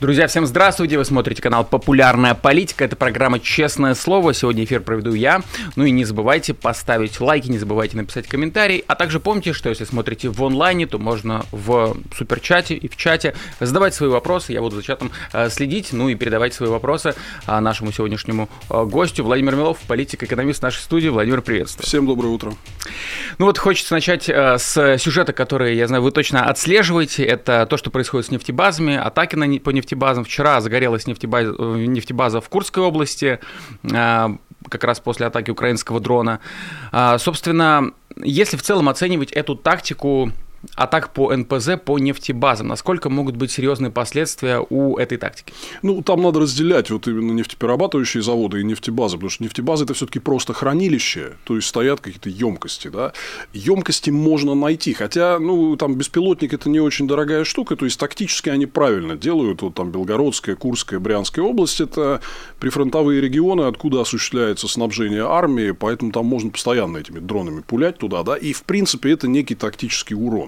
Друзья, всем здравствуйте! Вы смотрите канал «Популярная политика». Это программа «Честное слово». Сегодня эфир проведу я. Ну и не забывайте поставить лайки, не забывайте написать комментарий. А также помните, что если смотрите в онлайне, то можно в суперчате и в чате задавать свои вопросы. Я буду за чатом э, следить, ну и передавать свои вопросы э, нашему сегодняшнему э, гостю Владимир Милов, политик-экономист нашей студии. Владимир, приветствую. Всем доброе утро. Ну вот хочется начать с сюжета, который, я знаю, вы точно отслеживаете. Это то, что происходит с нефтебазами, атаки на, по нефтебазам нефтебазам. Вчера загорелась нефтебаза, нефтебаза в Курской области, э, как раз после атаки украинского дрона. А, собственно, если в целом оценивать эту тактику атак по НПЗ, по нефтебазам. Насколько могут быть серьезные последствия у этой тактики? Ну, там надо разделять вот именно нефтеперерабатывающие заводы и нефтебазы, потому что нефтебазы это все-таки просто хранилище, то есть стоят какие-то емкости, да. Емкости можно найти, хотя, ну, там беспилотник это не очень дорогая штука, то есть тактически они правильно делают, вот там Белгородская, Курская, Брянская область это прифронтовые регионы, откуда осуществляется снабжение армии, поэтому там можно постоянно этими дронами пулять туда, да, и в принципе это некий тактический урон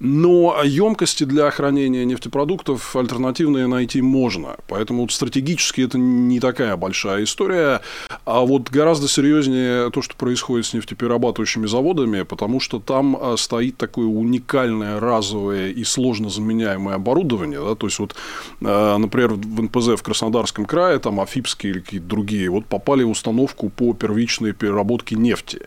Но емкости для хранения нефтепродуктов альтернативные найти можно. Поэтому вот стратегически это не такая большая история. А вот гораздо серьезнее то, что происходит с нефтеперерабатывающими заводами, потому что там а, стоит такое уникальное, разовое и сложно заменяемое оборудование. Да? То есть, вот, а, например, в НПЗ в Краснодарском крае, там Афипские или какие-то другие, вот попали в установку по первичной переработке нефти.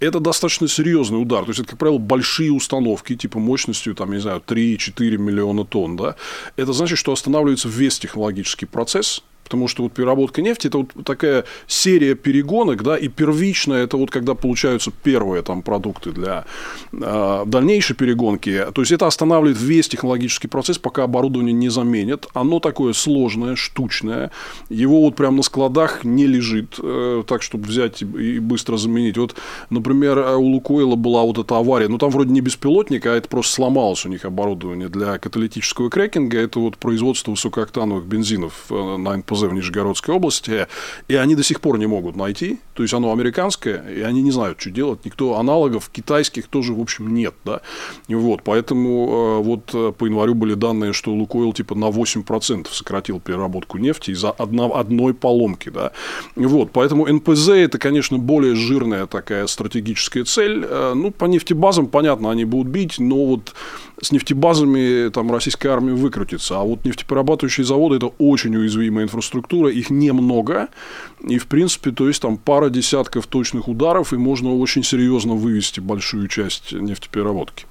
Это достаточно серьезный удар. То есть, это, как правило, большие установки типа мощностью, там, не знаю, 3-4 миллиона тонн, да, это значит, что останавливается весь технологический процесс, Потому что вот переработка нефти – это вот такая серия перегонок, да, и первичная – это вот когда получаются первые там продукты для э, дальнейшей перегонки. То есть, это останавливает весь технологический процесс, пока оборудование не заменят. Оно такое сложное, штучное. Его вот прямо на складах не лежит э, так, чтобы взять и быстро заменить. Вот, например, у Лукойла была вот эта авария. Ну, там вроде не беспилотник, а это просто сломалось у них оборудование для каталитического крекинга. Это вот производство высокооктановых бензинов э, на НПЗ в Нижегородской области, и они до сих пор не могут найти. То есть, оно американское, и они не знают, что делать. Никто аналогов китайских тоже, в общем, нет. Да? Вот, поэтому э, вот э, по январю были данные, что Лукойл типа на 8% сократил переработку нефти из-за одной поломки. Да? Вот, поэтому НПЗ – это, конечно, более жирная такая стратегическая цель. Э, ну, по нефтебазам, понятно, они будут бить, но вот с нефтебазами там российская армия выкрутится. А вот нефтеперерабатывающие заводы – это очень уязвимая инфраструктура, их немного. И, в принципе, то есть, там пара десятков точных ударов, и можно очень серьезно вывести большую часть нефтепереработки.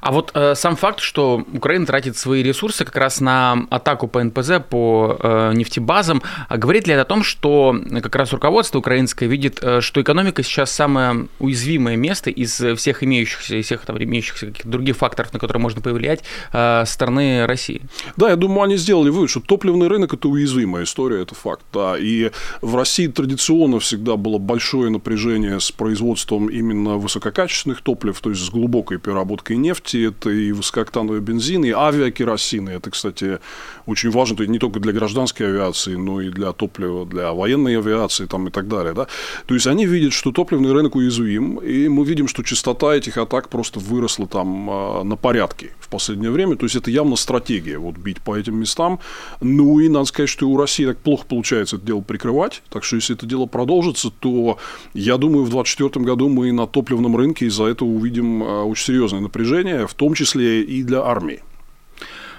А вот э, сам факт, что Украина тратит свои ресурсы как раз на атаку по НПЗ, по э, нефтебазам, а говорит ли это о том, что как раз руководство украинское видит, э, что экономика сейчас самое уязвимое место из всех имеющихся, из всех там, имеющихся каких-то других факторов, на которые можно повлиять, э, стороны России? Да, я думаю, они сделали вывод, что топливный рынок – это уязвимая история, это факт. Да. И в России традиционно всегда было большое напряжение с производством именно высококачественных топлив, то есть с глубокой переработкой нефти, нефти, это и высокооктановый бензин, и авиакеросины. Это, кстати, очень важно то есть не только для гражданской авиации, но и для топлива, для военной авиации там, и так далее. Да? То есть, они видят, что топливный рынок уязвим, и мы видим, что частота этих атак просто выросла там а, на порядке в последнее время. То есть, это явно стратегия, вот бить по этим местам. Ну, и надо сказать, что у России так плохо получается это дело прикрывать. Так что, если это дело продолжится, то, я думаю, в 2024 году мы на топливном рынке из-за этого увидим а, очень серьезное напряжение в том числе и для армии.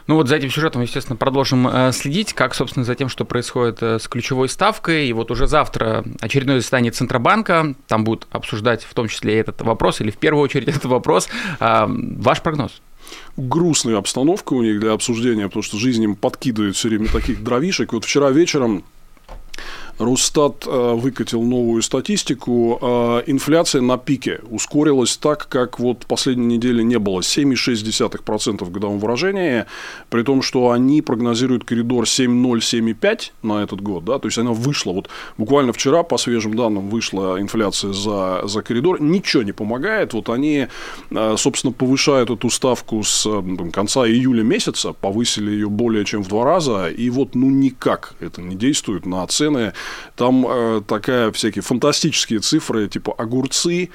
Ну вот за этим сюжетом, естественно, продолжим э, следить, как, собственно, за тем, что происходит э, с ключевой ставкой. И вот уже завтра очередное заседание Центробанка, там будут обсуждать в том числе этот вопрос, или в первую очередь этот вопрос. А, ваш прогноз? Грустная обстановка у них для обсуждения, потому что жизнь им подкидывает все время таких дровишек. Вот вчера вечером Росстат э, выкатил новую статистику. Э, инфляция на пике ускорилась так, как вот последней недели не было. 7,6% в годовом выражении, при том, что они прогнозируют коридор 7,0-7,5 на этот год. Да? То есть, она вышла. Вот буквально вчера, по свежим данным, вышла инфляция за, за коридор. Ничего не помогает. Вот они, э, собственно, повышают эту ставку с конца июля месяца, повысили ее более чем в два раза. И вот, ну, никак это не действует на цены там э, такая всякие фантастические цифры, типа огурцы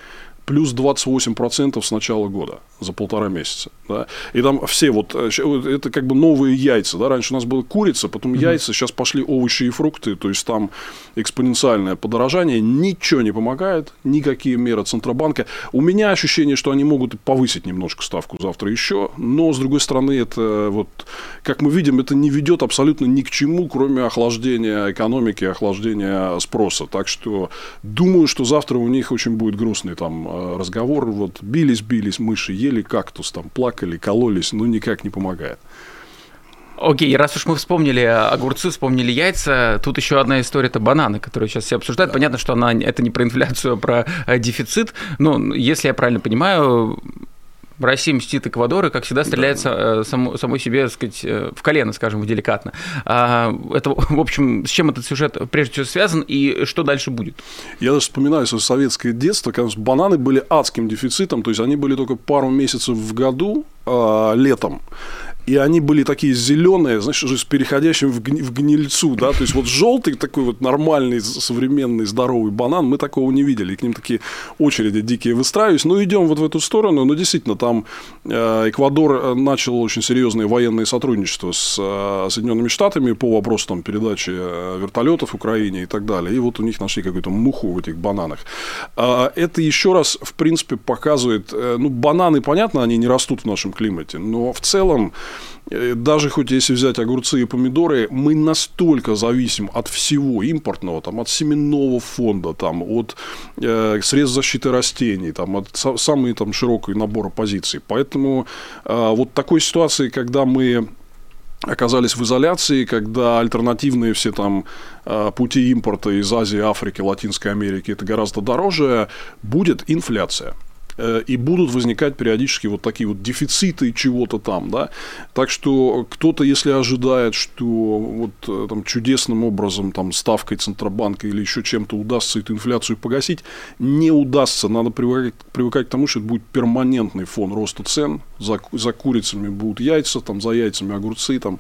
плюс 28% с начала года за полтора месяца. Да? И там все вот, э, это как бы новые яйца. Да? Раньше у нас была курица, потом угу. яйца, сейчас пошли овощи и фрукты. То есть, там экспоненциальное подорожание. Ничего не помогает, никакие меры Центробанка. У меня ощущение, что они могут повысить немножко ставку завтра еще. Но, с другой стороны, это вот, как мы видим, это не ведет абсолютно ни к чему, кроме охлаждения экономики, охлаждения спроса. Так что думаю, что завтра у них очень будет грустный там э, разговор. Вот бились-бились мыши, ели кактус, там плакали, кололись, но никак не помогает. Окей, раз уж мы вспомнили огурцы, вспомнили яйца, тут еще одна история это бананы, которые сейчас все обсуждают. Да. Понятно, что она это не про инфляцию, а про э, дефицит. Но если я правильно понимаю, Россия мстит Эквадор и, как всегда, стреляется да. Э, сам, самой себе, так сказать, э, в колено, скажем, деликатно. А, это, в общем, с чем этот сюжет прежде всего связан и что дальше будет? Я даже вспоминаю свое советское детство, когда бананы были адским дефицитом, то есть они были только пару месяцев в году, а, летом и они были такие зеленые, знаешь, уже с переходящим в, гни, в гнильцу, да, то есть вот желтый такой вот нормальный, современный, здоровый банан, мы такого не видели, и к ним такие очереди дикие выстраивались, ну, идем вот в эту сторону, но действительно, там э, Эквадор э, начал очень серьезное военное сотрудничество с э, Соединенными Штатами по вопросу там, передачи вертолетов Украине и так далее, и вот у них нашли какую-то муху в этих бананах. А, это еще раз, в принципе, показывает, ну, бананы, понятно, они не растут в нашем климате, но в целом даже хоть если взять огурцы и помидоры, мы настолько зависим от всего импортного, там, от семенного фонда, там, от э, средств защиты растений, там, от самой там, широкой набора позиций. Поэтому э, вот такой ситуации, когда мы оказались в изоляции, когда альтернативные все там э, пути импорта из Азии, Африки, Латинской Америки это гораздо дороже, будет инфляция. Э, и будут возникать периодически вот такие вот дефициты чего-то там, да. Так что кто-то, если ожидает, что вот э, там чудесным образом там ставкой Центробанка или еще чем-то удастся эту инфляцию погасить, не удастся. Надо привыкать, привыкать к тому, что это будет перманентный фон роста цен. За, за курицами будут яйца, там за яйцами огурцы, там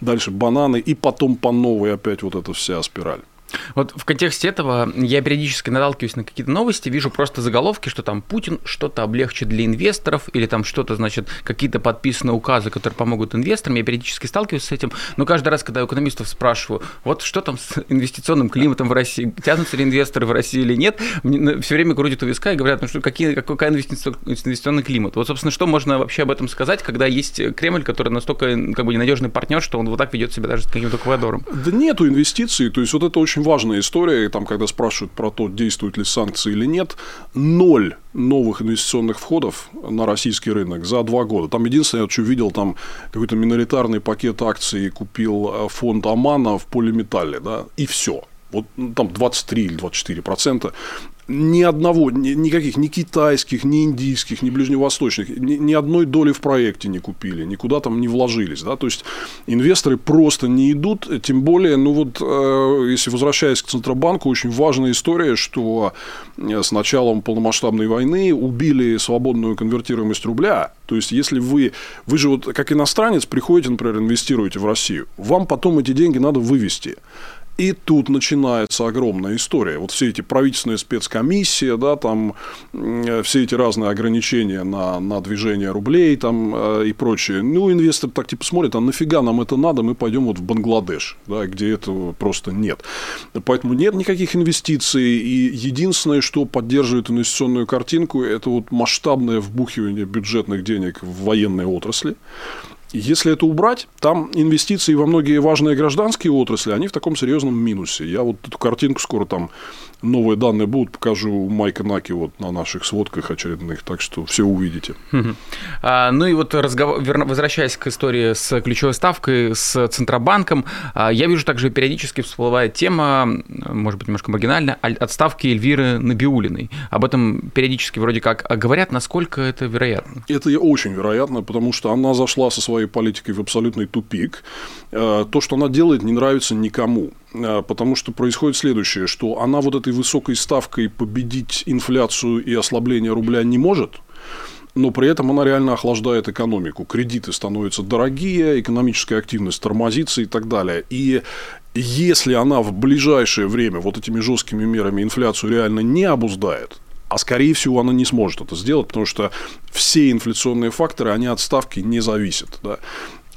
дальше бананы, и потом по новой опять вот эта вся спираль. Вот в контексте этого я периодически наталкиваюсь на какие-то новости, вижу просто заголовки, что там Путин что-то облегчит для инвесторов, или там что-то, значит, какие-то подписаны указы, которые помогут инвесторам. Я периодически сталкиваюсь с этим, но каждый раз, когда у экономистов спрашиваю, вот что там с инвестиционным климатом в России, тянутся ли инвесторы в России или нет, мне все время крутят у виска и говорят, ну что, какие, какой инвестиционный климат. Вот, собственно, что можно вообще об этом сказать, когда есть Кремль, который настолько как бы ненадежный партнер, что он вот так ведет себя даже с каким-то Эквадором? Да нету инвестиций, то есть вот это очень важная история, там, когда спрашивают про то, действуют ли санкции или нет, ноль новых инвестиционных входов на российский рынок за два года. Там единственное, я что видел, там какой-то миноритарный пакет акций купил э, фонд Амана в полиметалле, да, и все. Вот ну, там 23 или 24 процента ни одного, ни, никаких, ни китайских, ни индийских, ни ближневосточных, ни, ни одной доли в проекте не купили, никуда там не вложились. Да? То есть, инвесторы просто не идут, тем более, ну вот, э, если возвращаясь к Центробанку, очень важная история, что э, с началом полномасштабной войны убили свободную конвертируемость рубля. То есть, если вы, вы же вот как иностранец приходите, например, инвестируете в Россию, вам потом эти деньги надо вывести. И тут начинается огромная история. Вот все эти правительственные спецкомиссии, да, там все эти разные ограничения на, на движение рублей там, э, и прочее. Ну, инвестор так типа смотрит, а нафига нам это надо, мы пойдем вот в Бангладеш, да, где этого просто нет. Поэтому нет никаких инвестиций. И единственное, что поддерживает инвестиционную картинку, это вот масштабное вбухивание бюджетных денег в военные отрасли. Если это убрать, там инвестиции во многие важные гражданские отрасли, они в таком серьезном минусе. Я вот эту картинку скоро там новые данные будут, покажу Майка Наки вот на наших сводках очередных, так что все увидите. А, ну и вот разговор, возвращаясь к истории с ключевой ставкой, с Центробанком, а, я вижу также периодически всплывает тема, может быть, немножко маргинальная, отставки Эльвиры Набиулиной. Об этом периодически вроде как говорят, насколько это вероятно? Это очень вероятно, потому что она зашла со своей политикой в абсолютный тупик. Э, то, что она делает, не нравится никому. Э, потому что происходит следующее, что она вот этой высокой ставкой победить инфляцию и ослабление рубля не может, но при этом она реально охлаждает экономику. Кредиты становятся дорогие, экономическая активность тормозится и так далее. И если она в ближайшее время вот этими жесткими мерами инфляцию реально не обуздает, а скорее всего она не сможет это сделать, потому что все инфляционные факторы, они от ставки не зависят. Да?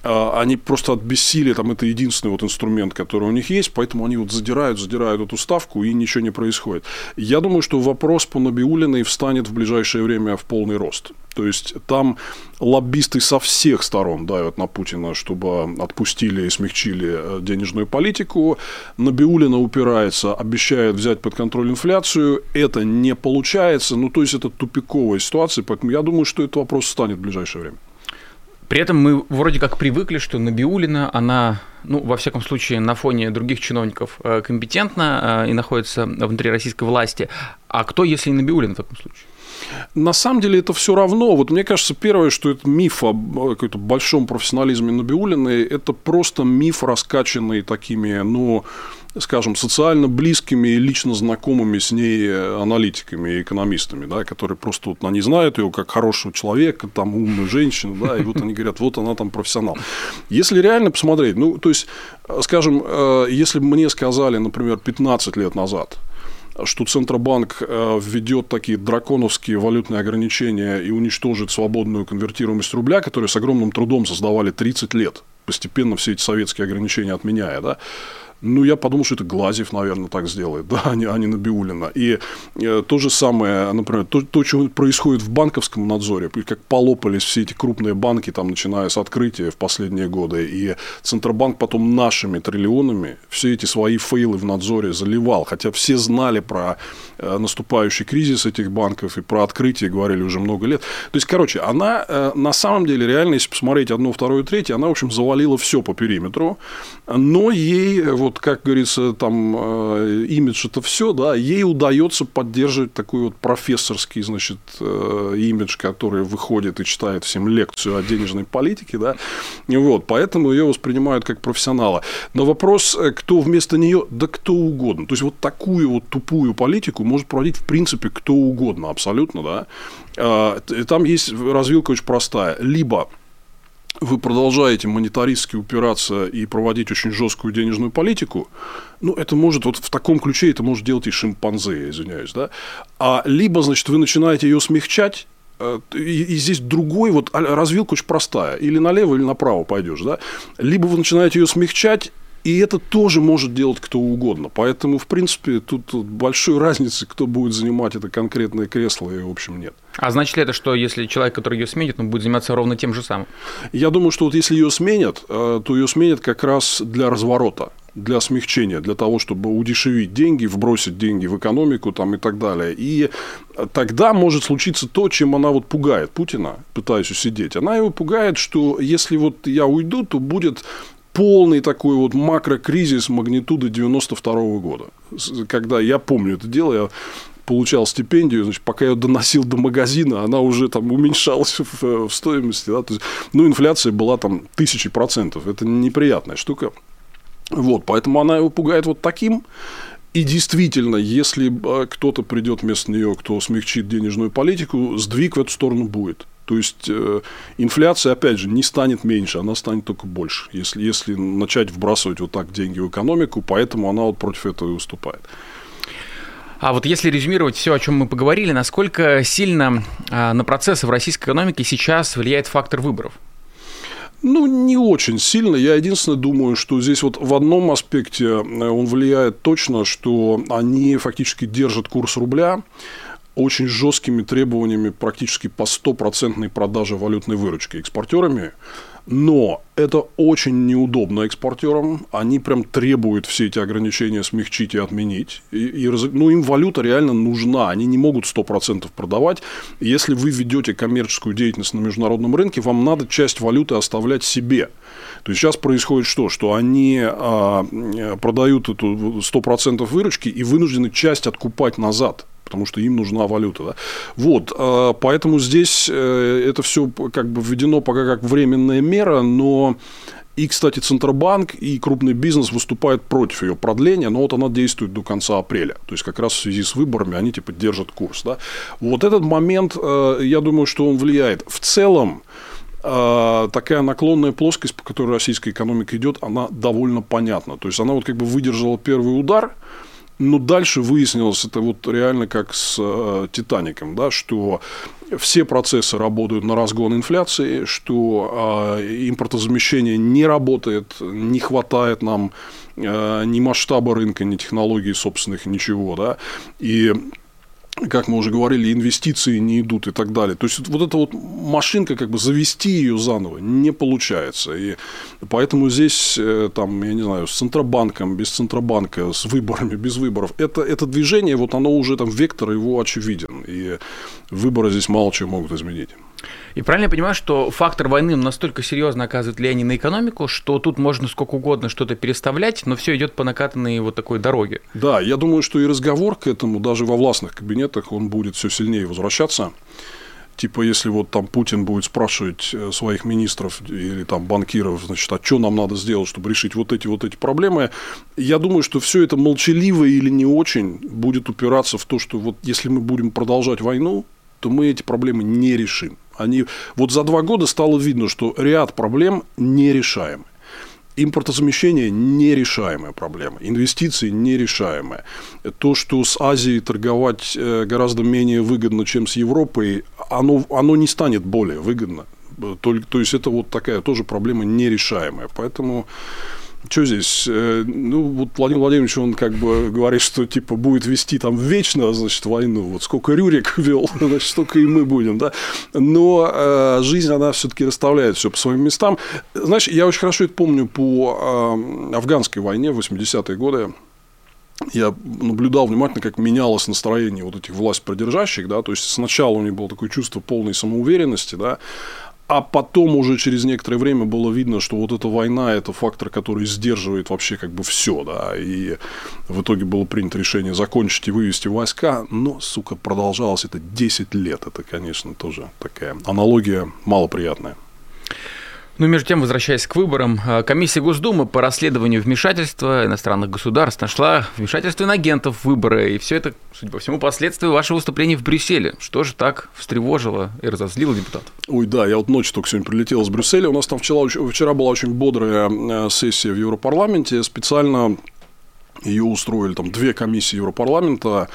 А, они просто от бессилия, там это единственный вот инструмент, который у них есть, поэтому они вот задирают, задирают эту ставку, и ничего не происходит. Я думаю, что вопрос по Набиулиной встанет в ближайшее время в полный рост. То есть там лоббисты со всех сторон давят на Путина, чтобы отпустили и смягчили э, денежную политику. Набиулина упирается, обещает взять под контроль инфляцию. Это не получается. Ну, то есть это тупиковая ситуация. Поэтому я думаю, что этот вопрос станет в ближайшее время. При этом мы вроде как привыкли, что Набиулина, она, ну, во всяком случае, на фоне других чиновников э, компетентна э, и находится внутри российской власти. А кто, если не Набиулина в таком случае? На самом деле это все равно. Вот мне кажется, первое, что это миф о каком-то большом профессионализме Набиулиной, это просто миф, раскачанный такими, ну, скажем, социально близкими и лично знакомыми с ней аналитиками и экономистами, да, которые просто вот они знают ее как хорошего человека, там умную женщину, да, и вот они говорят, вот она там профессионал. Если реально посмотреть, ну, то есть, скажем, э, если бы мне сказали, например, 15 лет назад, что Центробанк э, введет такие драконовские валютные ограничения и уничтожит свободную конвертируемость рубля, которые с огромным трудом создавали 30 лет, постепенно все эти советские ограничения отменяя, да, ну, я подумал, что это Глазев, наверное, так сделает, да, а не, а не Набиулина. И э, то же самое, например, то, то, что происходит в банковском надзоре, как полопались все эти крупные банки, там, начиная с открытия в последние годы, и Центробанк потом нашими триллионами все эти свои фейлы в надзоре заливал, хотя все знали про э, наступающий кризис этих банков и про открытие говорили уже много лет. То есть, короче, она э, на самом деле реально, если посмотреть одно, второе, третье, она, в общем, завалила все по периметру, но ей вот вот, как говорится, там э, имидж это все, да, ей удается поддерживать такой вот профессорский, значит, э, имидж, который выходит и читает всем лекцию о денежной политике, да, и вот, поэтому ее воспринимают как профессионала. Но вопрос, э, кто вместо нее, да кто угодно. То есть вот такую вот тупую политику может проводить в принципе кто угодно, абсолютно, да. А, там есть развилка очень простая. Либо вы продолжаете монетаристски упираться и проводить очень жесткую денежную политику, ну, это может, вот в таком ключе это может делать и шимпанзе, я извиняюсь, да, а либо, значит, вы начинаете ее смягчать, э, и, и здесь другой, вот а, развилка очень простая. Или налево, или направо пойдешь, да. Либо вы начинаете ее смягчать, и это тоже может делать кто угодно. Поэтому, в принципе, тут, большой разницы, кто будет занимать это конкретное кресло, и, в общем, нет. А значит ли это, что если человек, который ее сменит, он будет заниматься ровно тем же самым? Я думаю, что вот если ее сменят, э, то ее сменят как раз для разворота для смягчения, для того, чтобы удешевить деньги, вбросить деньги в экономику там, и так далее. И тогда может случиться то, чем она вот пугает Путина, пытаясь усидеть. Она его пугает, что если вот я уйду, то будет полный такой вот макрокризис магнитуды 92 -го года. Когда я помню это дело, я получал стипендию, значит, пока я доносил до магазина, она уже там уменьшалась в, в стоимости. Да? То есть, ну, инфляция была там тысячи процентов. Это неприятная штука. Вот, поэтому она его пугает вот таким. И действительно, если а, кто-то придет вместо нее, кто смягчит денежную политику, сдвиг в эту сторону будет. То есть э, инфляция, опять же, не станет меньше, она станет только больше, если, если начать вбрасывать вот так деньги в экономику, поэтому она вот против этого и выступает. А вот если резюмировать все, о чем мы поговорили, насколько сильно а, на процессы в российской экономике сейчас влияет фактор выборов? Ну, не очень сильно. Я единственное думаю, что здесь вот в одном аспекте э, он влияет точно, что они фактически держат курс рубля очень жесткими требованиями практически по стопроцентной продаже валютной выручки экспортерами. Но это очень неудобно экспортерам. Они прям требуют все эти ограничения смягчить и отменить. И, и, ну, им валюта реально нужна. Они не могут 100% продавать. Если вы ведете коммерческую деятельность на международном рынке, вам надо часть валюты оставлять себе. То есть сейчас происходит что? Что они а, продают эту 100% выручки и вынуждены часть откупать назад потому что им нужна валюта. Да? Вот, а, поэтому здесь э, это все как бы введено пока как временная мера, но и, кстати, Центробанк и крупный бизнес выступают против ее продления, но вот она действует до конца апреля. То есть, как раз в связи с выборами они типа держат курс. Да? Вот этот момент, э, я думаю, что он влияет. В целом, э, такая наклонная плоскость, по которой российская экономика идет, она довольно понятна. То есть, она вот как бы выдержала первый удар – но дальше выяснилось, это вот реально как с э, Титаником, да, что все процессы работают на разгон инфляции, что э, импортозамещение не работает, не хватает нам э, ни масштаба рынка, ни технологий собственных, ничего, да, и как мы уже говорили, инвестиции не идут и так далее. То есть вот эта вот машинка, как бы завести ее заново не получается. И поэтому здесь, э, там, я не знаю, с Центробанком, без Центробанка, с выборами, без выборов, это, это движение, вот оно уже там, вектор его очевиден. И выборы здесь мало чего могут изменить. И правильно я понимаю, что фактор войны настолько серьезно оказывает влияние на экономику, что тут можно сколько угодно что-то переставлять, но все идет по накатанной вот такой дороге. Да, я думаю, что и разговор к этому даже во властных кабинетах он будет все сильнее возвращаться. Типа, если вот там Путин будет спрашивать э, своих министров или там банкиров, значит, а что нам надо сделать, чтобы решить вот эти вот эти проблемы, я думаю, что все это молчаливо или не очень будет упираться в то, что вот если мы будем продолжать войну, то мы эти проблемы не решим. Они... Вот за два года стало видно, что ряд проблем нерешаемы. Импортозамещение – нерешаемая проблема. Инвестиции – нерешаемые. То, что с Азией торговать э, гораздо менее выгодно, чем с Европой, оно, оно не станет более выгодно. То, то есть, это вот такая тоже проблема нерешаемая. Поэтому что здесь? Э, ну, вот Владимир Владимирович, он как бы говорит, что типа будет вести там вечно, значит, войну. Вот сколько Рюрик вел, значит, столько и мы будем, да. Но э, жизнь, она все-таки расставляет все по своим местам. Знаешь, я очень хорошо это помню по э, афганской войне в 80-е годы я наблюдал внимательно, как менялось настроение вот этих власть продержащих, да, то есть сначала у них было такое чувство полной самоуверенности, да, а потом уже через некоторое время было видно, что вот эта война – это фактор, который сдерживает вообще как бы все, да, и в итоге было принято решение закончить и вывести войска, но, сука, продолжалось это 10 лет, это, конечно, тоже такая аналогия малоприятная. Ну, между тем, возвращаясь к выборам, э, комиссия Госдумы по расследованию вмешательства иностранных государств нашла вмешательство иноагентов в выборы, и все это, судя по всему, последствия вашего выступления в Брюсселе. Что же так встревожило и разозлило депутатов? Ой, да, я вот ночью только сегодня прилетел из Брюсселя. У нас там вчера, вчера была очень бодрая э, сессия в Европарламенте. Специально ее устроили, там две комиссии Европарламента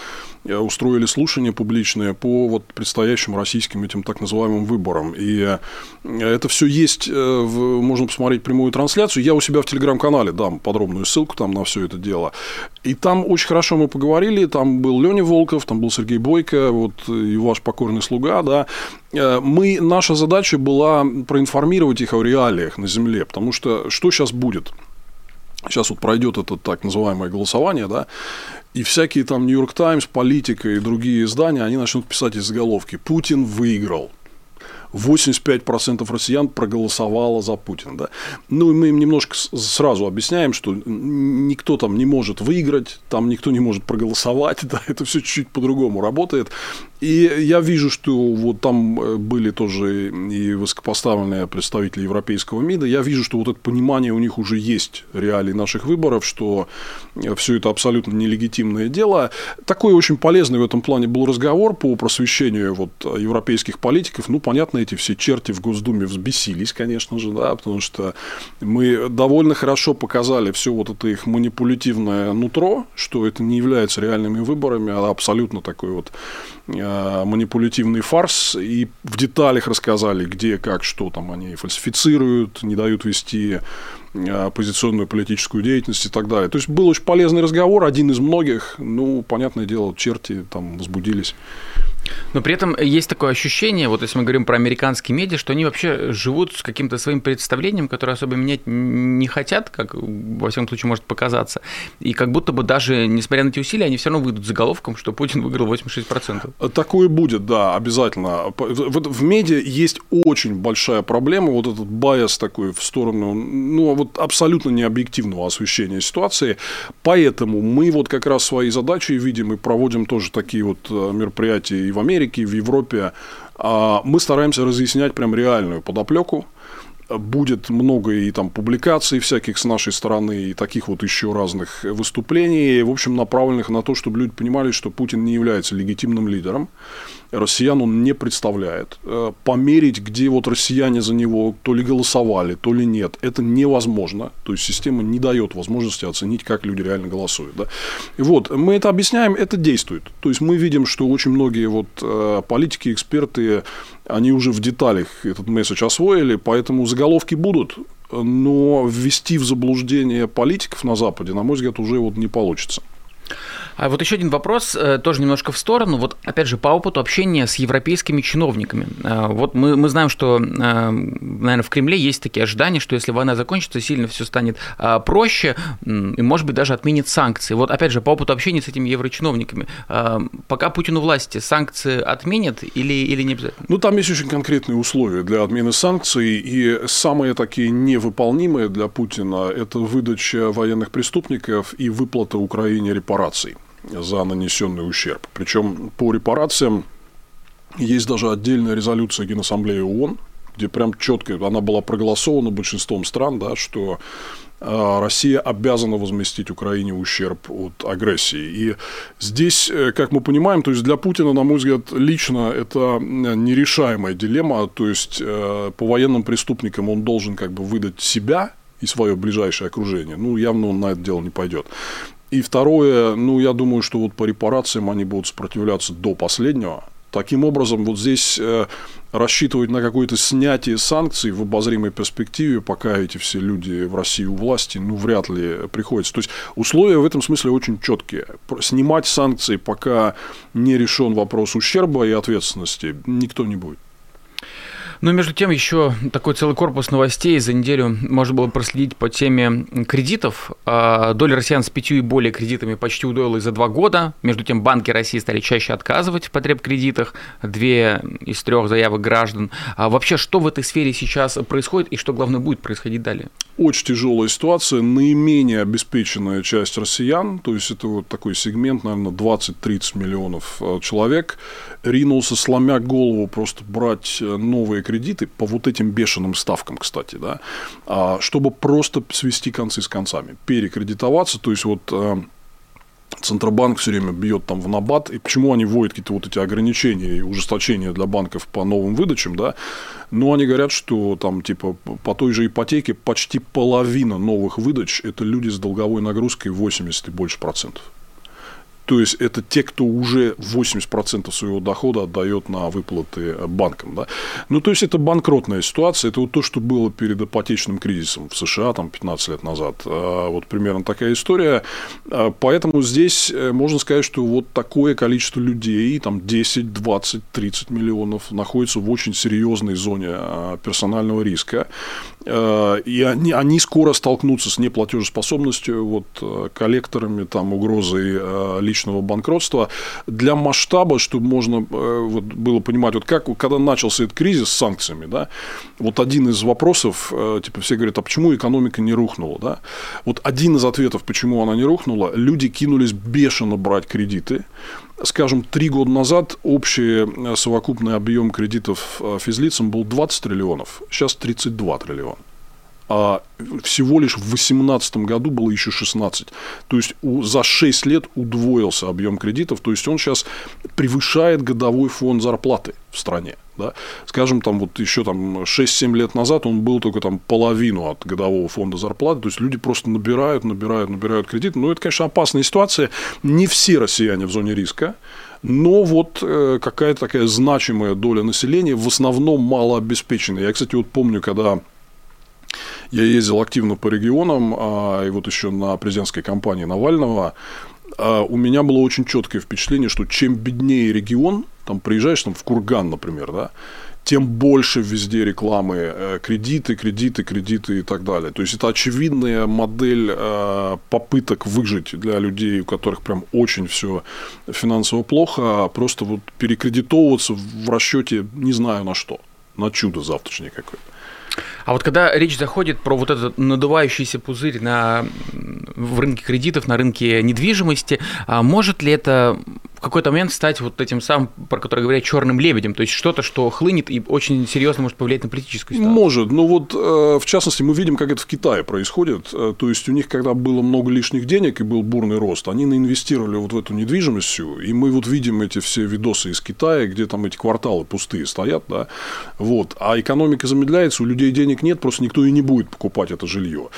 э, устроили слушания публичные по вот предстоящим российским этим так называемым выборам. И э, это все есть, э, можно посмотреть прямую трансляцию. Я у себя в телеграм-канале дам подробную ссылку там на все это дело. И там очень хорошо мы поговорили. Там был Леня Волков, там был Сергей Бойко, вот и ваш покорный слуга, да. Мы, наша задача была проинформировать их о реалиях на Земле, потому что что сейчас будет? Сейчас вот пройдет это так называемое голосование, да, и всякие там Нью-Йорк Таймс, Политика и другие издания, они начнут писать из заголовки «Путин выиграл». 85% россиян проголосовало за Путина. Да? Ну, и мы им немножко сразу объясняем, что никто там не может выиграть, там никто не может проголосовать, да, это все чуть-чуть по-другому работает. И я вижу, что вот там э, были тоже и высокопоставленные представители европейского МИДа. Я вижу, что вот это понимание у них уже есть реалий наших выборов, что э, все это абсолютно нелегитимное дело. Такой очень полезный в этом плане был разговор по просвещению вот европейских политиков. Ну, понятно, эти все черти в Госдуме взбесились, конечно же, да, потому что мы довольно хорошо показали все вот это их манипулятивное нутро, что это не является реальными выборами, а абсолютно такой вот Э, манипулятивный фарс и в деталях рассказали, где, как, что там они фальсифицируют, не дают вести оппозиционную политическую деятельность и так далее. То есть был очень полезный разговор, один из многих. Ну, понятное дело, черти там возбудились. Но при этом есть такое ощущение, вот если мы говорим про американские медиа, что они вообще живут с каким-то своим представлением, которое особо менять не хотят, как во всяком случае может показаться. И как будто бы даже, несмотря на эти усилия, они все равно выйдут заголовком, что Путин выиграл 86%. Такое будет, да, обязательно. В, в медиа есть очень большая проблема, вот этот байс такой в сторону, ну, вот абсолютно необъективного освещения ситуации. Поэтому мы вот как раз свои задачи видим и проводим тоже такие вот э, мероприятия и в Америке, и в Европе, а, мы стараемся разъяснять прям реальную подоплеку. Будет много и там публикаций всяких с нашей стороны, и таких вот еще разных выступлений, в общем, направленных на то, чтобы люди понимали, что Путин не является легитимным лидером, россиян он не представляет. Э, померить, где вот россияне за него то ли голосовали, то ли нет, это невозможно. То есть система не дает возможности оценить, как люди реально голосуют. Да? И вот мы это объясняем, это действует. То есть мы видим, что очень многие вот э, политики, эксперты, они уже в деталях этот месседж освоили, поэтому заголовки будут, но ввести в заблуждение политиков на Западе, на мой взгляд, уже вот не получится. А вот еще один вопрос, э, тоже немножко в сторону. Вот опять же, по опыту общения с европейскими чиновниками. Э, вот мы, мы знаем, что, э, наверное, в Кремле есть такие ожидания, что если война закончится, сильно все станет проще, и, может быть, даже отменит санкции. Вот опять же, по опыту общения с этими еврочиновниками, пока Путину власти санкции отменят или, или не обязательно? Ну, там есть очень конкретные условия для отмены санкций, и самые такие невыполнимые для Путина – это выдача военных преступников и выплата Украине репараций за нанесенный ущерб. Причем по репарациям есть даже отдельная резолюция Генассамблеи ООН, где прям четко она была проголосована большинством стран, да, что а, Россия обязана возместить Украине ущерб от агрессии. И здесь, э, как мы понимаем, то есть для Путина, на мой взгляд, лично это нерешаемая дилемма. То есть э, по военным преступникам он должен как бы выдать себя и свое ближайшее окружение. Ну, явно он на это дело не пойдет. И второе, ну, я думаю, что вот по репарациям они будут сопротивляться до последнего. Таким образом, вот здесь э, рассчитывать на какое-то снятие санкций в обозримой перспективе, пока эти все люди в России у власти, ну, вряд ли приходится. То есть, условия в этом смысле очень четкие. Снимать санкции, пока не решен вопрос ущерба и ответственности, никто не будет. Но между тем еще такой целый корпус новостей за неделю можно было проследить по теме кредитов. А, доля россиян с пятью и более кредитами почти удвоилась за два года. Между тем банки России стали чаще отказывать в потреб кредитах. Две из трех заявок граждан. А вообще, что в этой сфере сейчас происходит и что, главное, будет происходить далее? Очень тяжелая ситуация. Наименее обеспеченная часть россиян, то есть это вот такой сегмент, наверное, 20-30 миллионов э, человек, ринулся, сломя голову, просто брать э, новые кредиты кредиты по вот этим бешеным ставкам, кстати, да, а, чтобы просто свести концы с концами, перекредитоваться, то есть вот э, Центробанк все время бьет там в набат. И почему они вводят какие-то вот эти ограничения и ужесточения для банков по новым выдачам, да? Ну, они говорят, что там, типа, по той же ипотеке почти половина новых выдач – это люди с долговой нагрузкой 80 и больше процентов. То есть это те, кто уже 80% своего дохода отдает на выплаты банкам. Да? Ну, то есть это банкротная ситуация. Это вот то, что было перед ипотечным кризисом в США там, 15 лет назад. А, вот примерно такая история. А, поэтому здесь э, можно сказать, что вот такое количество людей, там 10, 20, 30 миллионов, находится в очень серьезной зоне а, персонального риска. И они, они скоро столкнутся с неплатежеспособностью, вот, э, коллекторами, там, угрозой личного банкротства для масштаба, чтобы можно э, вот, было понимать, вот как, когда начался этот кризис с санкциями, да, вот один из вопросов, э, типа все говорят, а почему экономика не рухнула, да? Вот один из ответов, почему она не рухнула, люди кинулись бешено брать кредиты, скажем, три года назад общий э, совокупный объем кредитов физлицам был 20 триллионов, сейчас 32 триллиона а всего лишь в 2018 году было еще 16. То есть у, за 6 лет удвоился объем кредитов, то есть он сейчас превышает годовой фонд зарплаты в стране. Да? Скажем, там вот еще там 6-7 лет назад он был только там половину от годового фонда зарплаты, то есть люди просто набирают, набирают, набирают кредит. Но это, конечно, опасная ситуация. Не все россияне в зоне риска, но вот э, какая-то такая значимая доля населения, в основном малообеспеченная. Я, кстати, вот помню, когда Я ездил активно по регионам, а, и вот еще на президентской кампании Навального. А, у меня было очень четкое впечатление, что чем беднее регион, там приезжаешь там, в Курган, например, да, тем больше везде рекламы, э, кредиты, кредиты, кредиты и так далее. То есть это очевидная модель э, попыток выжить для людей, у которых прям очень все финансово плохо, а просто вот перекредитовываться в расчете не знаю на что, на чудо завтрашнее какое-то. А вот когда речь заходит про вот этот надувающийся пузырь на, в рынке кредитов, на рынке недвижимости, а может ли это какой-то момент стать вот этим самым, про который говорят, черным лебедем, то есть что-то, что хлынет и очень серьезно может повлиять на политическую ситуацию. Может, но вот э, в частности мы видим, как это в Китае происходит. Э, то есть у них, когда было много лишних денег и был бурный рост, они наинвестировали вот в эту недвижимость и мы вот видим эти все видосы из Китая, где там эти кварталы пустые стоят, да, вот, а экономика замедляется, у людей денег нет, просто никто и не будет покупать это жилье.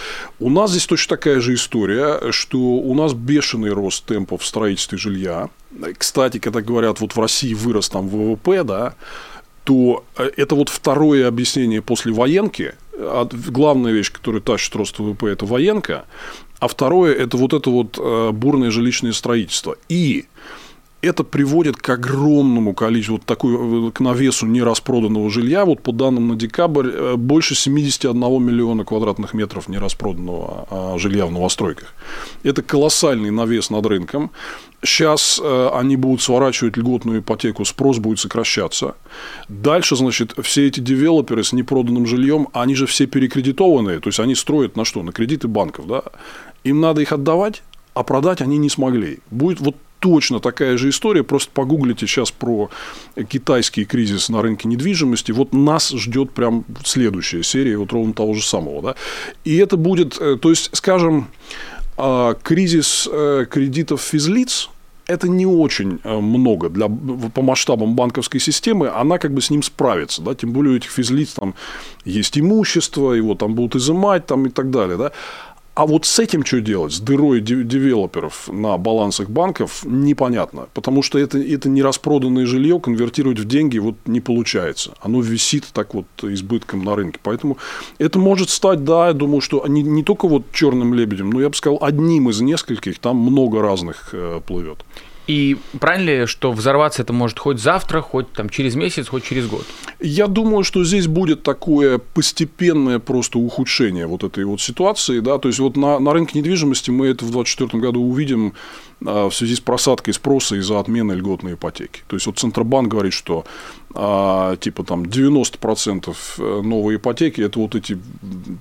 У нас здесь точно такая же история, что у нас бешеный рост темпов в строительстве жилья, кстати, когда говорят, вот в России вырос там ВВП, да, то э, это вот второе объяснение после военки. Главная вещь, которая тащит рост ВВП, это военка. А второе, это вот это вот э, бурное жилищное строительство. И это приводит к огромному количеству, вот такой, э, к навесу нераспроданного жилья. Вот по данным на декабрь, больше 71 миллиона квадратных метров нераспроданного а, жилья в новостройках. Это колоссальный навес над рынком. Сейчас э, они будут сворачивать льготную ипотеку, спрос будет сокращаться. Дальше, значит, все эти девелоперы с непроданным жильем, они же все перекредитованные, то есть они строят на что? На кредиты банков, да? Им надо их отдавать, а продать они не смогли. Будет вот точно такая же история. Просто погуглите сейчас про китайский кризис на рынке недвижимости. Вот нас ждет прям следующая серия вот ровно того же самого. Да? И это будет, э, то есть, скажем, а, кризис э, кредитов физлиц это не очень э, много для, по масштабам банковской системы, она как бы с ним справится, да, тем более у этих физлиц там есть имущество, его там будут изымать там, и так далее, да. А вот с этим что делать, с дырой девелоперов на балансах банков, непонятно. Потому что это, это не распроданное жилье конвертировать в деньги вот не получается. Оно висит так вот избытком на рынке. Поэтому это может стать, да, я думаю, что не, не только вот черным лебедем, но я бы сказал, одним из нескольких, там много разных э, плывет. И правильно ли, что взорваться это может хоть завтра, хоть там через месяц, хоть через год? Я думаю, что здесь будет такое постепенное просто ухудшение вот этой вот ситуации. Да? То есть, вот на, на рынке недвижимости мы это в 2024 году увидим а, в связи с просадкой спроса из-за отмены льготной ипотеки. То есть, вот Центробанк говорит, что а, типа там 90% э, новой ипотеки – это вот эти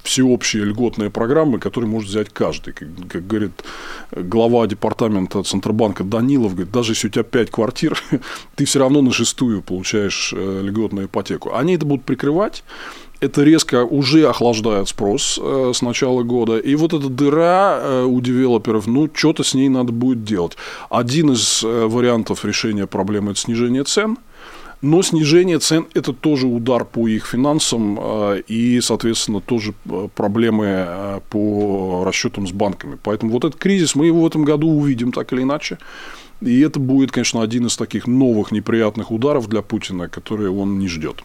всеобщие льготные программы, которые может взять каждый. Как, как говорит глава департамента Центробанка Данилов, говорит, даже если у тебя 5 квартир, ты все равно на шестую получаешь э, льготную ипотеку. Они это будут прикрывать, это резко уже охлаждает спрос э, с начала года. И вот эта дыра э, у девелоперов, ну, что-то с ней надо будет делать. Один из э, вариантов решения проблемы – это снижение цен. Но снижение цен – это тоже удар по их финансам э, и, соответственно, тоже э, проблемы э, по расчетам с банками. Поэтому вот этот кризис мы его в этом году увидим так или иначе. И это будет, конечно, один из таких новых неприятных ударов для Путина, которые он не ждет.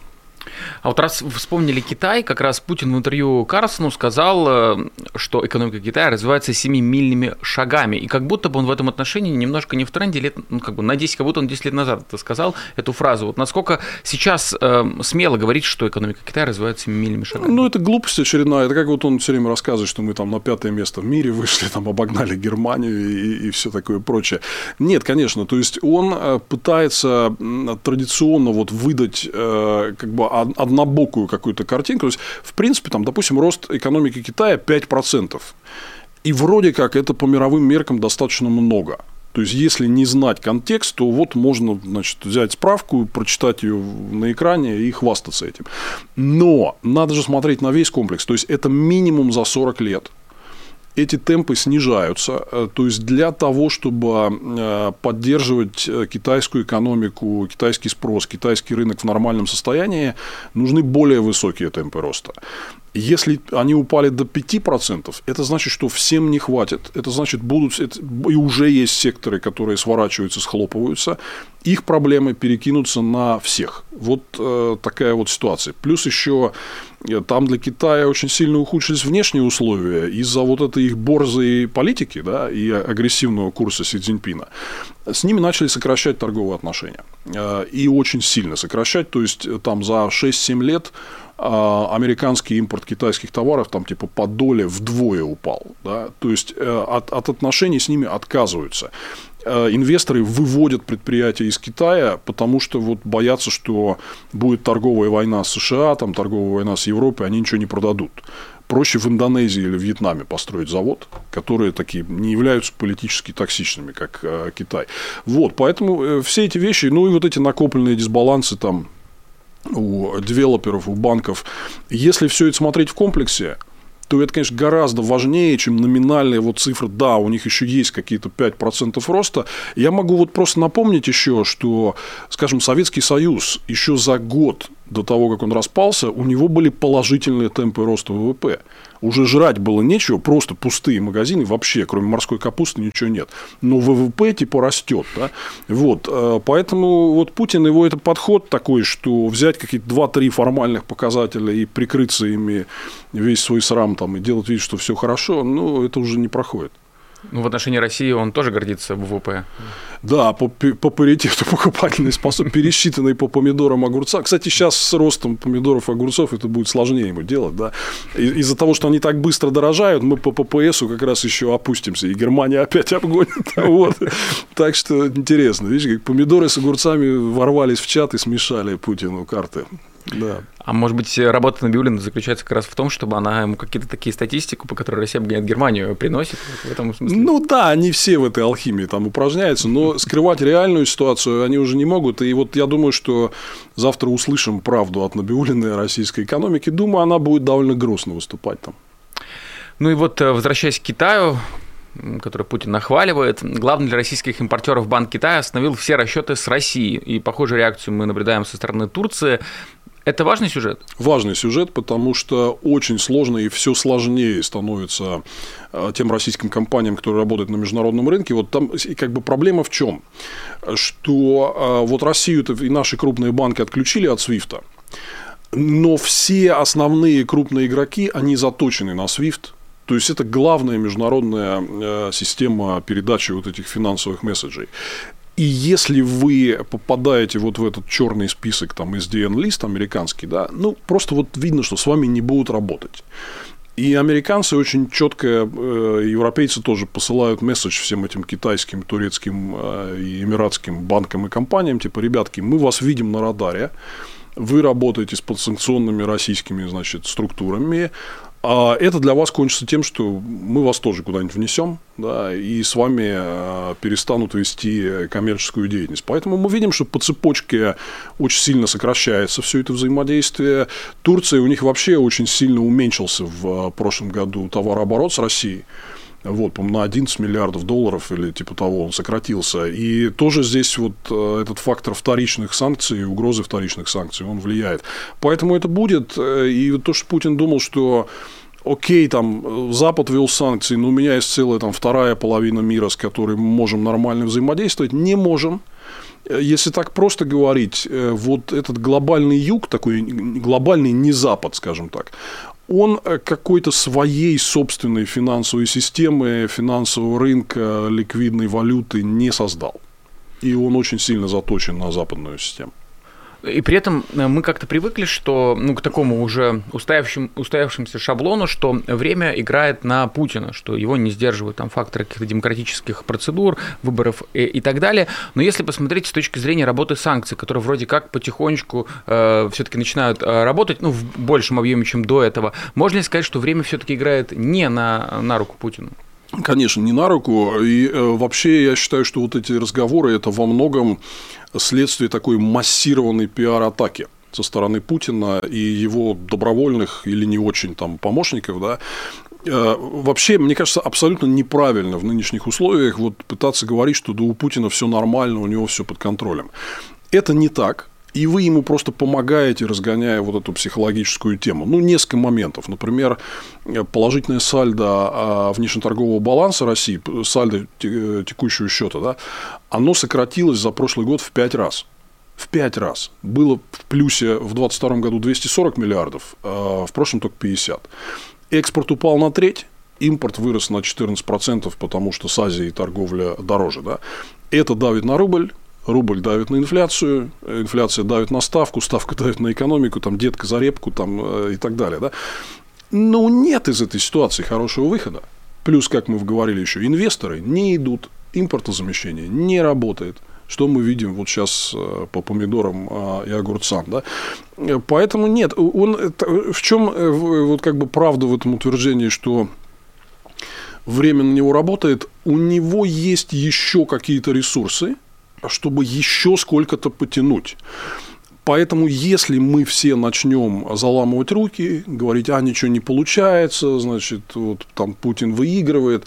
А вот раз вспомнили Китай, как раз Путин в интервью Карсону сказал, э, что экономика Китая развивается семимильными шагами. И как будто бы он в этом отношении немножко не в тренде, лет, ну, как бы на 10, как будто он 10 лет назад это сказал, эту фразу. Вот насколько сейчас э, смело говорить, что экономика Китая развивается семимильными шагами? Ну, это глупость очередная. Это как вот он все время рассказывает, что мы там на пятое место в мире вышли, там обогнали Германию и, и все такое прочее. Нет, конечно. То есть он э, пытается традиционно вот выдать э, как бы однобокую какую-то картинку. То есть, в принципе, там, допустим, рост экономики Китая 5%. И вроде как это по мировым меркам достаточно много. То есть, если не знать контекст, то вот можно значит, взять справку, прочитать ее на экране и хвастаться этим. Но надо же смотреть на весь комплекс. То есть, это минимум за 40 лет эти темпы снижаются. Э, то есть для того, чтобы э, поддерживать э, китайскую экономику, китайский спрос, китайский рынок в нормальном состоянии, нужны более высокие темпы роста. Если они упали до 5%, это значит, что всем не хватит. Это значит, будут и уже есть секторы, которые сворачиваются, схлопываются. Их проблемы перекинутся на всех. Вот такая вот ситуация. Плюс еще там для Китая очень сильно ухудшились внешние условия из-за вот этой их борзой политики да, и агрессивного курса Си Цзиньпина. С ними начали сокращать торговые отношения. Э, и очень сильно сокращать. То есть, там за 6-7 лет американский импорт китайских товаров там типа по доле вдвое упал. Да? То есть, э, от, от отношений с ними отказываются. Э, инвесторы выводят предприятия из Китая, потому что вот боятся, что будет торговая война с США, там торговая война с Европой, они ничего не продадут. Проще в Индонезии или Вьетнаме построить завод, которые такие не являются политически токсичными, как э, Китай. Вот, поэтому э, все эти вещи, ну и вот эти накопленные дисбалансы там у девелоперов, у банков, если все это смотреть в комплексе, то это, конечно, гораздо важнее, чем номинальные вот цифры. Да, у них еще есть какие-то 5% роста. Я могу вот просто напомнить еще, что, скажем, Советский Союз еще за год до того, как он распался, у него были положительные темпы роста ВВП. Уже жрать было нечего, просто пустые магазины, вообще, кроме морской капусты, ничего нет. Но ВВП типа растет. Да? Вот, э, поэтому вот Путин, его это подход такой, что взять какие-то 2-3 формальных показателя и прикрыться ими весь свой срам там, и делать вид, что все хорошо, ну, это уже не проходит. Ну, в отношении России он тоже гордится ВВП. Да, по, по паритету покупательной способности, пересчитанной по помидорам огурца. Кстати, сейчас с ростом помидоров и огурцов это будет сложнее ему делать, да. Из-за того, что они так быстро дорожают, мы по ППСу как раз еще опустимся, и Германия опять обгонит. Вот. Так что интересно, видишь, как помидоры с огурцами ворвались в чат и смешали Путину карты. Да. А может быть, работа Набиулина заключается как раз в том, чтобы она ему какие-то такие статистику, по которой Россия обгоняет Германию, приносит в этом смысле? Ну да, они все в этой алхимии там упражняются, но скрывать реальную ситуацию они уже не могут. И вот я думаю, что завтра услышим правду от Набиулиной российской экономике. Думаю, она будет довольно грустно выступать там. Ну и вот, э, возвращаясь к Китаю, который Путин нахваливает. Главный для российских импортеров Банк Китая остановил все расчеты с Россией. И похожую реакцию мы наблюдаем со стороны Турции. Это важный сюжет? Важный сюжет, потому что очень сложно и все сложнее становится э, тем российским компаниям, которые работают на международном рынке. Вот там и как бы проблема в чем? Что э, вот Россию и наши крупные банки отключили от Свифта, но все основные крупные игроки, они заточены на SWIFT, то есть это главная международная э, система передачи вот этих финансовых месседжей. И если вы попадаете вот в этот черный список, там, SDN-лист американский, да, ну, просто вот видно, что с вами не будут работать. И американцы очень четко, э, европейцы тоже посылают месседж всем этим китайским, турецким э, и эмиратским банкам и компаниям, типа, ребятки, мы вас видим на радаре, вы работаете с подсанкционными российскими значит, структурами, а это для вас кончится тем, что мы вас тоже куда-нибудь внесем, да, и с вами э, перестанут вести коммерческую деятельность. Поэтому мы видим, что по цепочке очень сильно сокращается все это взаимодействие. Турция у них вообще очень сильно уменьшился в э, прошлом году товарооборот с Россией. Вот, по на 11 миллиардов долларов или типа того он сократился. И тоже здесь вот э, этот фактор вторичных санкций, угрозы вторичных санкций, он влияет. Поэтому это будет. Э, и то, что Путин думал, что окей, там, Запад ввел санкции, но у меня есть целая там вторая половина мира, с которой мы можем нормально взаимодействовать. Не можем. Э, если так просто говорить, вот этот глобальный юг, такой глобальный не Запад, скажем так, он э, какой-то своей собственной финансовой системы, финансового рынка, ликвидной валюты не создал. И он очень сильно заточен на западную систему. И при этом э, мы как-то привыкли, что ну, к такому уже устоявшим, устоявшимся шаблону, что время играет на Путина, что его не сдерживают там факторы каких-то демократических процедур, выборов и, и так далее. Но если посмотреть с точки зрения работы санкций, которые вроде как потихонечку э, все-таки начинают э, работать, ну, в большем объеме, чем до этого, можно ли сказать, что время все-таки играет не на, на руку Путину? Конечно, не на руку. И э, вообще я считаю, что вот эти разговоры это во многом следствие такой массированной пиар-атаки со стороны Путина и его добровольных или не очень там помощников, да, э, Вообще, мне кажется, абсолютно неправильно в нынешних условиях вот пытаться говорить, что да у Путина все нормально, у него все под контролем. Это не так. И вы ему просто помогаете, разгоняя вот эту психологическую тему. Ну, несколько моментов. Например, положительное сальдо а, внешнеторгового баланса России, сальдо текущего счета, да, оно сократилось за прошлый год в 5 раз. в 5 раз. Было в плюсе в 2022 году 240 миллиардов, а в прошлом только 50. Экспорт упал на треть, импорт вырос на 14%, потому что с Азией торговля дороже. Да? Это давит на рубль, рубль давит на инфляцию, инфляция давит на ставку, ставка давит на экономику, там детка за репку там, э, и так далее. Да? Но нет из этой ситуации хорошего выхода. Плюс, как мы говорили еще, инвесторы не идут, импортозамещение не работает – что мы видим вот сейчас э, по помидорам а, и огурцам. Да? Поэтому нет, он, в чем э, вот как бы правда в этом утверждении, что время на него работает, у него есть еще какие-то ресурсы, чтобы еще сколько-то потянуть. Поэтому, если мы все начнем заламывать руки, говорить, а ничего не получается, значит, вот там Путин выигрывает,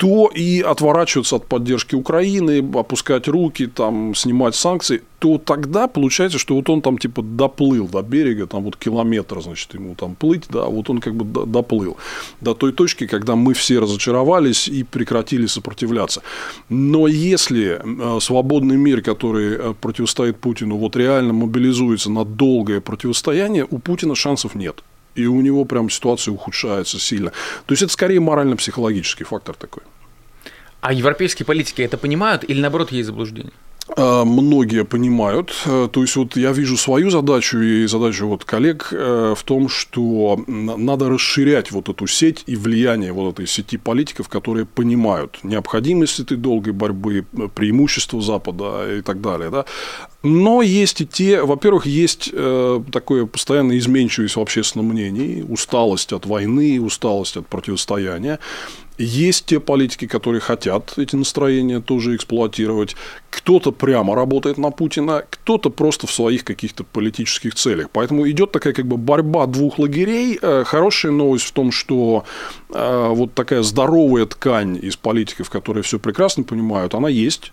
то и отворачиваться от поддержки Украины, опускать руки, там, снимать санкции, то тогда получается, что вот он там типа доплыл до берега, там вот километр, значит, ему там плыть, да, вот он как бы доплыл до той точки, когда мы все разочаровались и прекратили сопротивляться. Но если э, свободный мир, который э, противостоит Путину, вот реально мобилизуется на долгое противостояние, у Путина шансов нет и у него прям ситуация ухудшается сильно. То есть это скорее морально-психологический фактор такой. А европейские политики это понимают или наоборот есть заблуждение? А, многие понимают. Э, то есть, вот я вижу свою задачу и задачу вот коллег э, в том, что надо расширять вот эту сеть и влияние вот этой сети политиков, которые понимают необходимость этой долгой борьбы, преимущества Запада и так далее. Да? Но есть и те, во-первых, есть э, такое постоянно изменчивость в общественном мнении, усталость от войны, усталость от противостояния. Есть те политики, которые хотят эти настроения тоже эксплуатировать. Кто-то прямо работает на Путина, кто-то просто в своих каких-то политических целях. Поэтому идет такая как бы борьба двух лагерей. Э, хорошая новость в том, что э, вот такая здоровая ткань из политиков, которые все прекрасно понимают, она есть.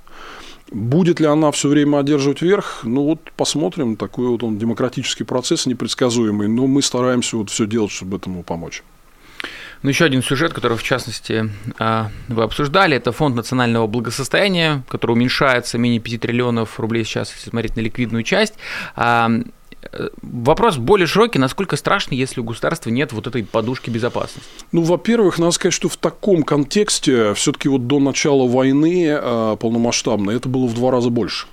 Будет ли она все время одерживать верх? Ну вот посмотрим. Такой вот он демократический процесс непредсказуемый, но мы стараемся вот все делать, чтобы этому помочь. Ну, еще один сюжет, который, в частности, а, вы обсуждали, это фонд национального благосостояния, который уменьшается менее 5 триллионов рублей сейчас, если смотреть на ликвидную часть. А, вопрос более широкий, насколько страшно, если у государства нет вот этой подушки безопасности? Ну, во-первых, надо сказать, что в таком контексте все-таки вот до начала войны а, полномасштабной это было в два раза больше.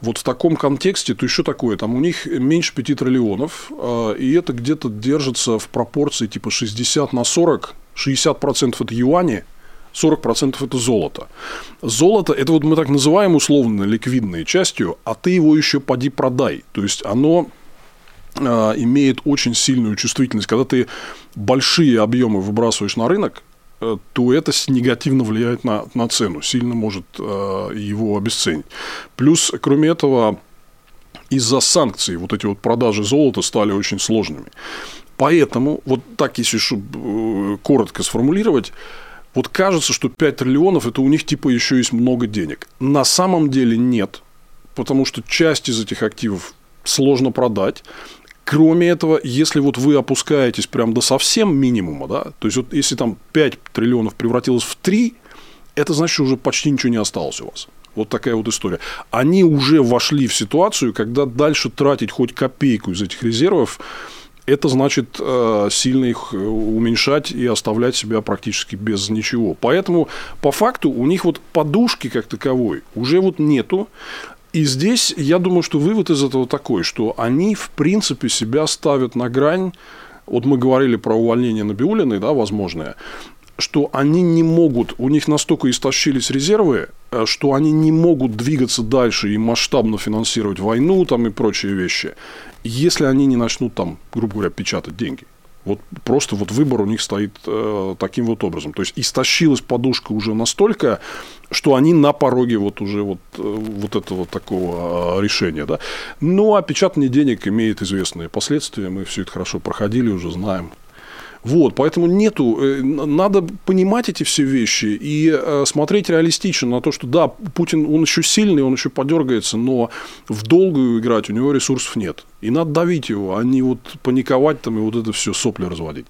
Вот в таком контексте, то еще такое, там у них меньше 5 триллионов, а, и это где-то держится в пропорции типа 60 на 40, 60% это юани, 40% это золото. Золото – это вот мы так называем условно ликвидной частью, а ты его еще поди продай. То есть, оно а, имеет очень сильную чувствительность. Когда ты большие объемы выбрасываешь на рынок, то это негативно влияет на, на цену, сильно может э, его обесценить. Плюс, кроме этого, из-за санкций вот эти вот продажи золота стали очень сложными. Поэтому, вот так, если чтобы э, коротко сформулировать, вот кажется, что 5 триллионов это у них типа еще есть много денег. На самом деле нет, потому что часть из этих активов сложно продать. Кроме этого, если вот вы опускаетесь прям до совсем минимума, да, то есть вот если там 5 триллионов превратилось в 3, это значит, что уже почти ничего не осталось у вас. Вот такая вот история. Они уже вошли в ситуацию, когда дальше тратить хоть копейку из этих резервов, это значит э, сильно их э, уменьшать и оставлять себя практически без ничего. Поэтому по факту у них вот подушки как таковой уже вот нету. И здесь я думаю, что вывод из этого такой, что они, в принципе, себя ставят на грань. Вот мы говорили про увольнение Набиулиной, да, возможное, что они не могут, у них настолько истощились резервы, э, что они не могут двигаться дальше и масштабно финансировать войну там и прочие вещи, если они не начнут там, грубо говоря, печатать деньги. Вот просто вот выбор у них стоит э, таким вот образом. То есть истощилась подушка уже настолько, что они на пороге вот уже вот, э, вот этого такого а, решения. Да? Ну, а печатание денег имеет известные последствия. Мы все это хорошо проходили, уже знаем. Вот, поэтому нету, э, надо понимать эти все вещи и э, смотреть реалистично на то, что да, Путин, он еще сильный, он еще подергается, но в долгую играть у него ресурсов нет. И надо давить его, а не вот паниковать там и вот это все сопли разводить.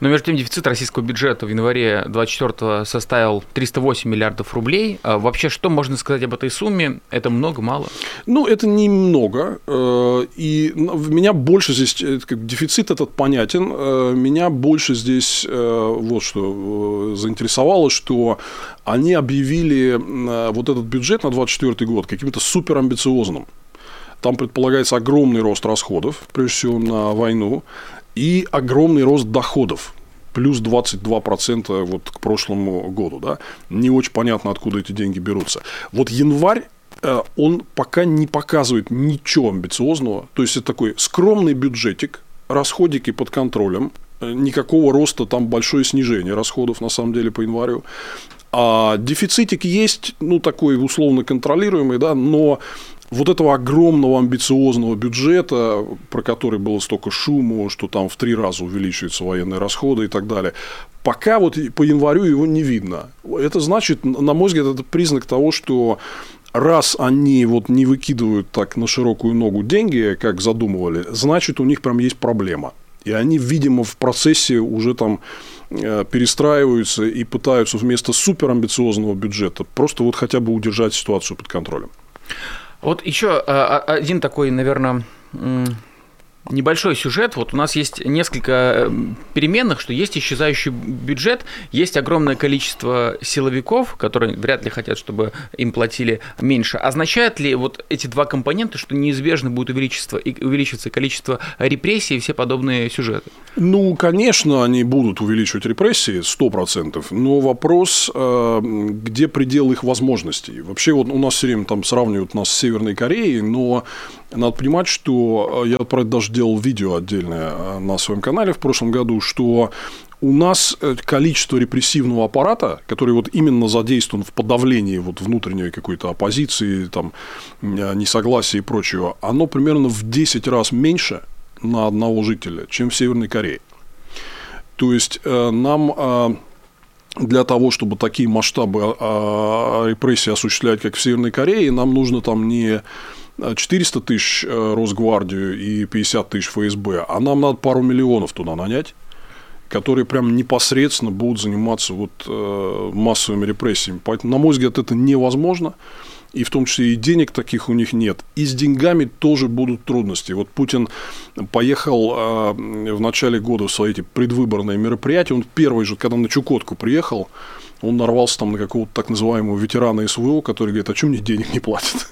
Но между тем дефицит российского бюджета в январе 2024 составил 308 миллиардов рублей. А вообще, что можно сказать об этой сумме? Это много, мало? Ну, это немного. Э, и меня больше здесь, э, дефицит этот понятен, э, меня больше здесь вот что заинтересовало, что они объявили вот этот бюджет на 2024 год каким-то суперамбициозным. Там предполагается огромный рост расходов, прежде всего на войну, и огромный рост доходов плюс 22% вот к прошлому году. Да? Не очень понятно, откуда эти деньги берутся. Вот январь э, он пока не показывает ничего амбициозного. То есть, это такой скромный бюджетик, расходики под контролем, э, никакого роста, там большое снижение расходов, на самом деле, по январю. А дефицитик есть, ну, такой условно контролируемый, да, но вот этого огромного амбициозного бюджета, про который было столько шума, что там в три раза увеличиваются военные расходы и так далее, пока вот по январю его не видно. Это значит, на мой взгляд, это признак того, что раз они вот не выкидывают так на широкую ногу деньги, как задумывали, значит, у них прям есть проблема. И они, видимо, в процессе уже там э, перестраиваются и пытаются вместо суперамбициозного бюджета просто вот хотя бы удержать ситуацию под контролем. Вот еще а, а, один такой, наверное, небольшой сюжет. Вот у нас есть несколько э, переменных, что есть исчезающий бюджет, есть огромное количество силовиков, которые вряд ли хотят, чтобы им платили меньше. Означает ли вот эти два компонента, что неизбежно будет увеличиться, увеличиваться количество репрессий и все подобные сюжеты? Ну, конечно, они будут увеличивать репрессии, 100%, но вопрос, э, где предел их возможностей. Вообще, вот у нас все время там сравнивают нас с Северной Кореей, но надо понимать, что э, я про это даже делал видео отдельное э, на своем канале в прошлом году, что у нас э, количество репрессивного аппарата, который вот именно задействован в подавлении вот внутренней какой-то оппозиции, там, несогласия и прочего, оно примерно в 10 раз меньше на одного жителя, чем в Северной Корее. То есть нам для того, чтобы такие масштабы репрессий осуществлять, как в Северной Корее, нам нужно там не 400 тысяч э, Росгвардию и 50 тысяч ФСБ, а нам надо пару миллионов туда нанять, которые прям непосредственно будут заниматься вот э, массовыми репрессиями. Поэтому, на мой взгляд, это невозможно. И в том числе и денег таких у них нет. И с деньгами тоже будут трудности. Вот Путин поехал э, в начале года в свои эти предвыборные мероприятия. Он первый же, когда на Чукотку приехал, он нарвался там на какого-то так называемого ветерана СВО, который говорит, а чем мне денег не платят?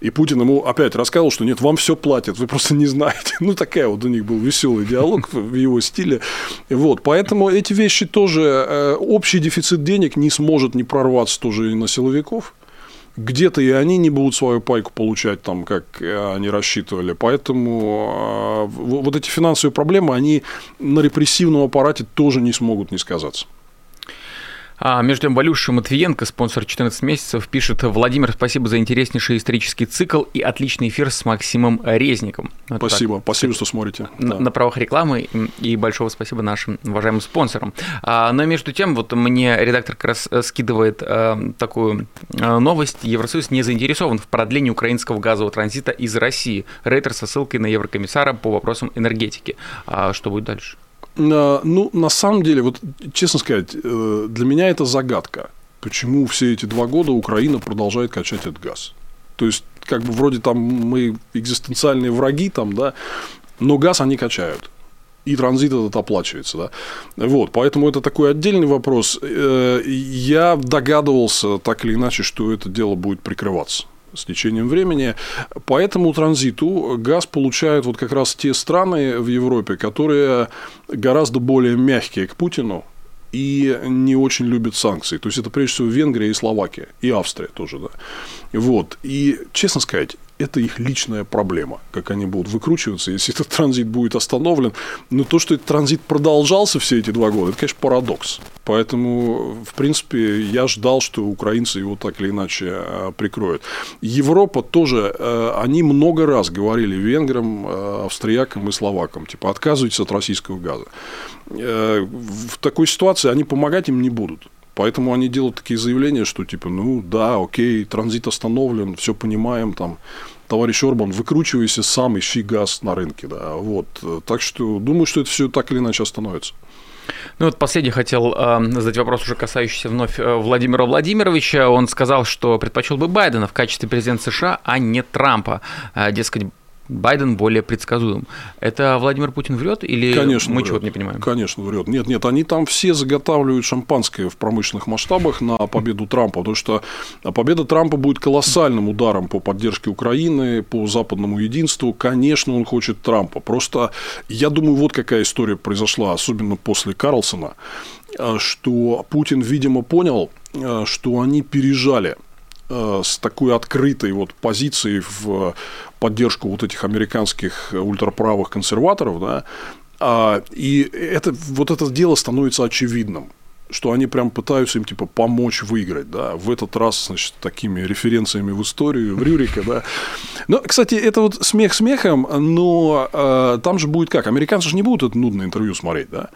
И Путин ему опять рассказал, что нет, вам все платят, вы просто не знаете. Ну, такая вот у них был веселый диалог в его стиле. Вот, поэтому эти вещи тоже, э, общий дефицит денег не сможет не прорваться тоже и на силовиков. Где-то и они не будут свою пайку получать там, как э, они рассчитывали. Поэтому э, вот эти финансовые проблемы, они на репрессивном аппарате тоже не смогут не сказаться. А между тем, Валюша Матвиенко, спонсор 14 месяцев, пишет «Владимир, спасибо за интереснейший исторический цикл и отличный эфир с Максимом Резником». Вот спасибо, так. спасибо, что смотрите. На, да. на правах рекламы и большого спасибо нашим уважаемым спонсорам. А, но между тем, вот мне редактор как раз э, скидывает а, такую а, новость. Евросоюз не заинтересован в продлении украинского газового транзита из России. Рейтер со ссылкой на еврокомиссара по вопросам энергетики. А, что будет дальше? Ну, на самом деле, вот честно сказать, э, для меня это загадка. Почему все эти два года Украина продолжает качать этот газ? То есть, как бы вроде там мы экзистенциальные враги, там, да, но газ они качают. И транзит этот оплачивается, да. Вот, поэтому это такой отдельный вопрос. Э, я догадывался так или иначе, что это дело будет прикрываться с течением времени. По этому транзиту газ получают вот как раз те страны в Европе, которые гораздо более мягкие к Путину, и не очень любят санкции. То есть это прежде всего Венгрия и Словакия, и Австрия тоже, да. Вот. И, честно сказать, это их личная проблема, как они будут выкручиваться, если этот транзит будет остановлен. Но то, что этот транзит продолжался все эти два года, это, конечно, парадокс. Поэтому, в принципе, я ждал, что украинцы его так или иначе э, прикроют. Европа тоже, э, они много раз говорили венграм, э, австриякам и словакам, типа, отказывайтесь от российского газа. В такой ситуации они помогать им не будут. Поэтому они делают такие заявления, что типа, ну да, окей, транзит остановлен, все понимаем, там, товарищ Орбан, выкручивайся сам, ищи газ на рынке, да, вот. Так что думаю, что это все так или иначе остановится. Ну вот последний хотел э, задать вопрос, уже касающийся вновь э, Владимира Владимировича. Он сказал, что предпочел бы Байдена в качестве президента США, а не Трампа. Э, дескать, Байден более предсказуем. Это Владимир Путин врет или Конечно, мы чего-то не понимаем? Конечно, врет. Нет, нет, они там все заготавливают шампанское в промышленных масштабах на победу Трампа, потому что победа Трампа будет колоссальным ударом по поддержке Украины, по западному единству. Конечно, он хочет Трампа. Просто я думаю, вот какая история произошла, особенно после Карлсона, что Путин, видимо, понял, что они пережали э, с такой открытой вот позицией в поддержку вот этих американских ультраправых консерваторов, да, а, и это, вот это дело становится очевидным что они прям пытаются им типа помочь выиграть, да, в этот раз, значит, такими референциями в историю, в Рюрика, да. Но, кстати, это вот смех смехом, но э, там же будет как, американцы же не будут это нудное интервью смотреть, да,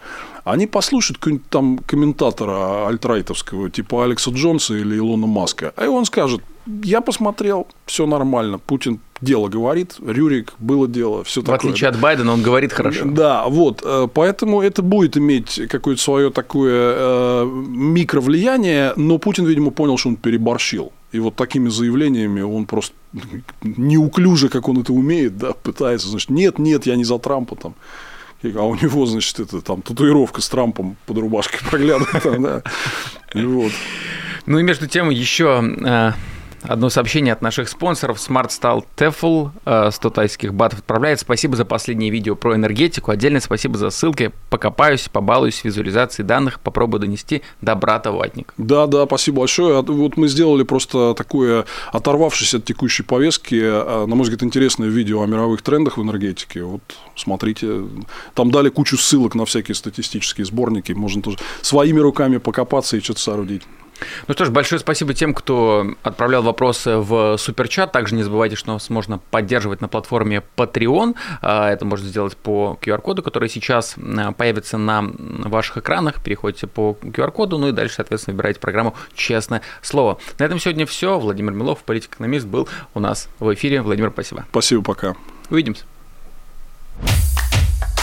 они послушают какого-нибудь там комментатора альтрайтовского, типа Алекса Джонса или Илона Маска, и он скажет, я посмотрел, все нормально, Путин дело говорит, Рюрик было дело, все такое. В отличие от Байдена, он говорит хорошо. Да, вот, э, поэтому это будет иметь какое-то свое такое э, микровлияние, но Путин, видимо, понял, что он переборщил. И вот такими заявлениями он просто неуклюже, как он это умеет, да, пытается, значит, нет, нет, я не за Трампа там. А у него, значит, это там татуировка с Трампом под рубашкой проглядывает. Да. Вот. Ну и между тем еще э, Одно сообщение от наших спонсоров. Smart стал TEFL, 100 тайских батов отправляет. Спасибо за последнее видео про энергетику. Отдельное спасибо за ссылки. Покопаюсь, побалуюсь визуализацией данных, попробую донести до брата ватник. Да, да, спасибо большое. А вот мы сделали просто такое, оторвавшись от текущей повестки, а, на мой взгляд, интересное видео о мировых трендах в энергетике. Вот смотрите, там дали кучу ссылок на всякие статистические сборники. Можно тоже своими руками покопаться и что-то соорудить. Ну что ж, большое спасибо тем, кто отправлял вопросы в суперчат. Также не забывайте, что нас можно поддерживать на платформе Patreon. А, это можно сделать по QR-коду, который сейчас а, появится на ваших экранах. Переходите по QR-коду, ну и дальше, соответственно, выбираете программу «Честное слово». На этом сегодня все. Владимир Милов, политик-экономист, был у нас в эфире. Владимир, спасибо. Спасибо, пока. Увидимся.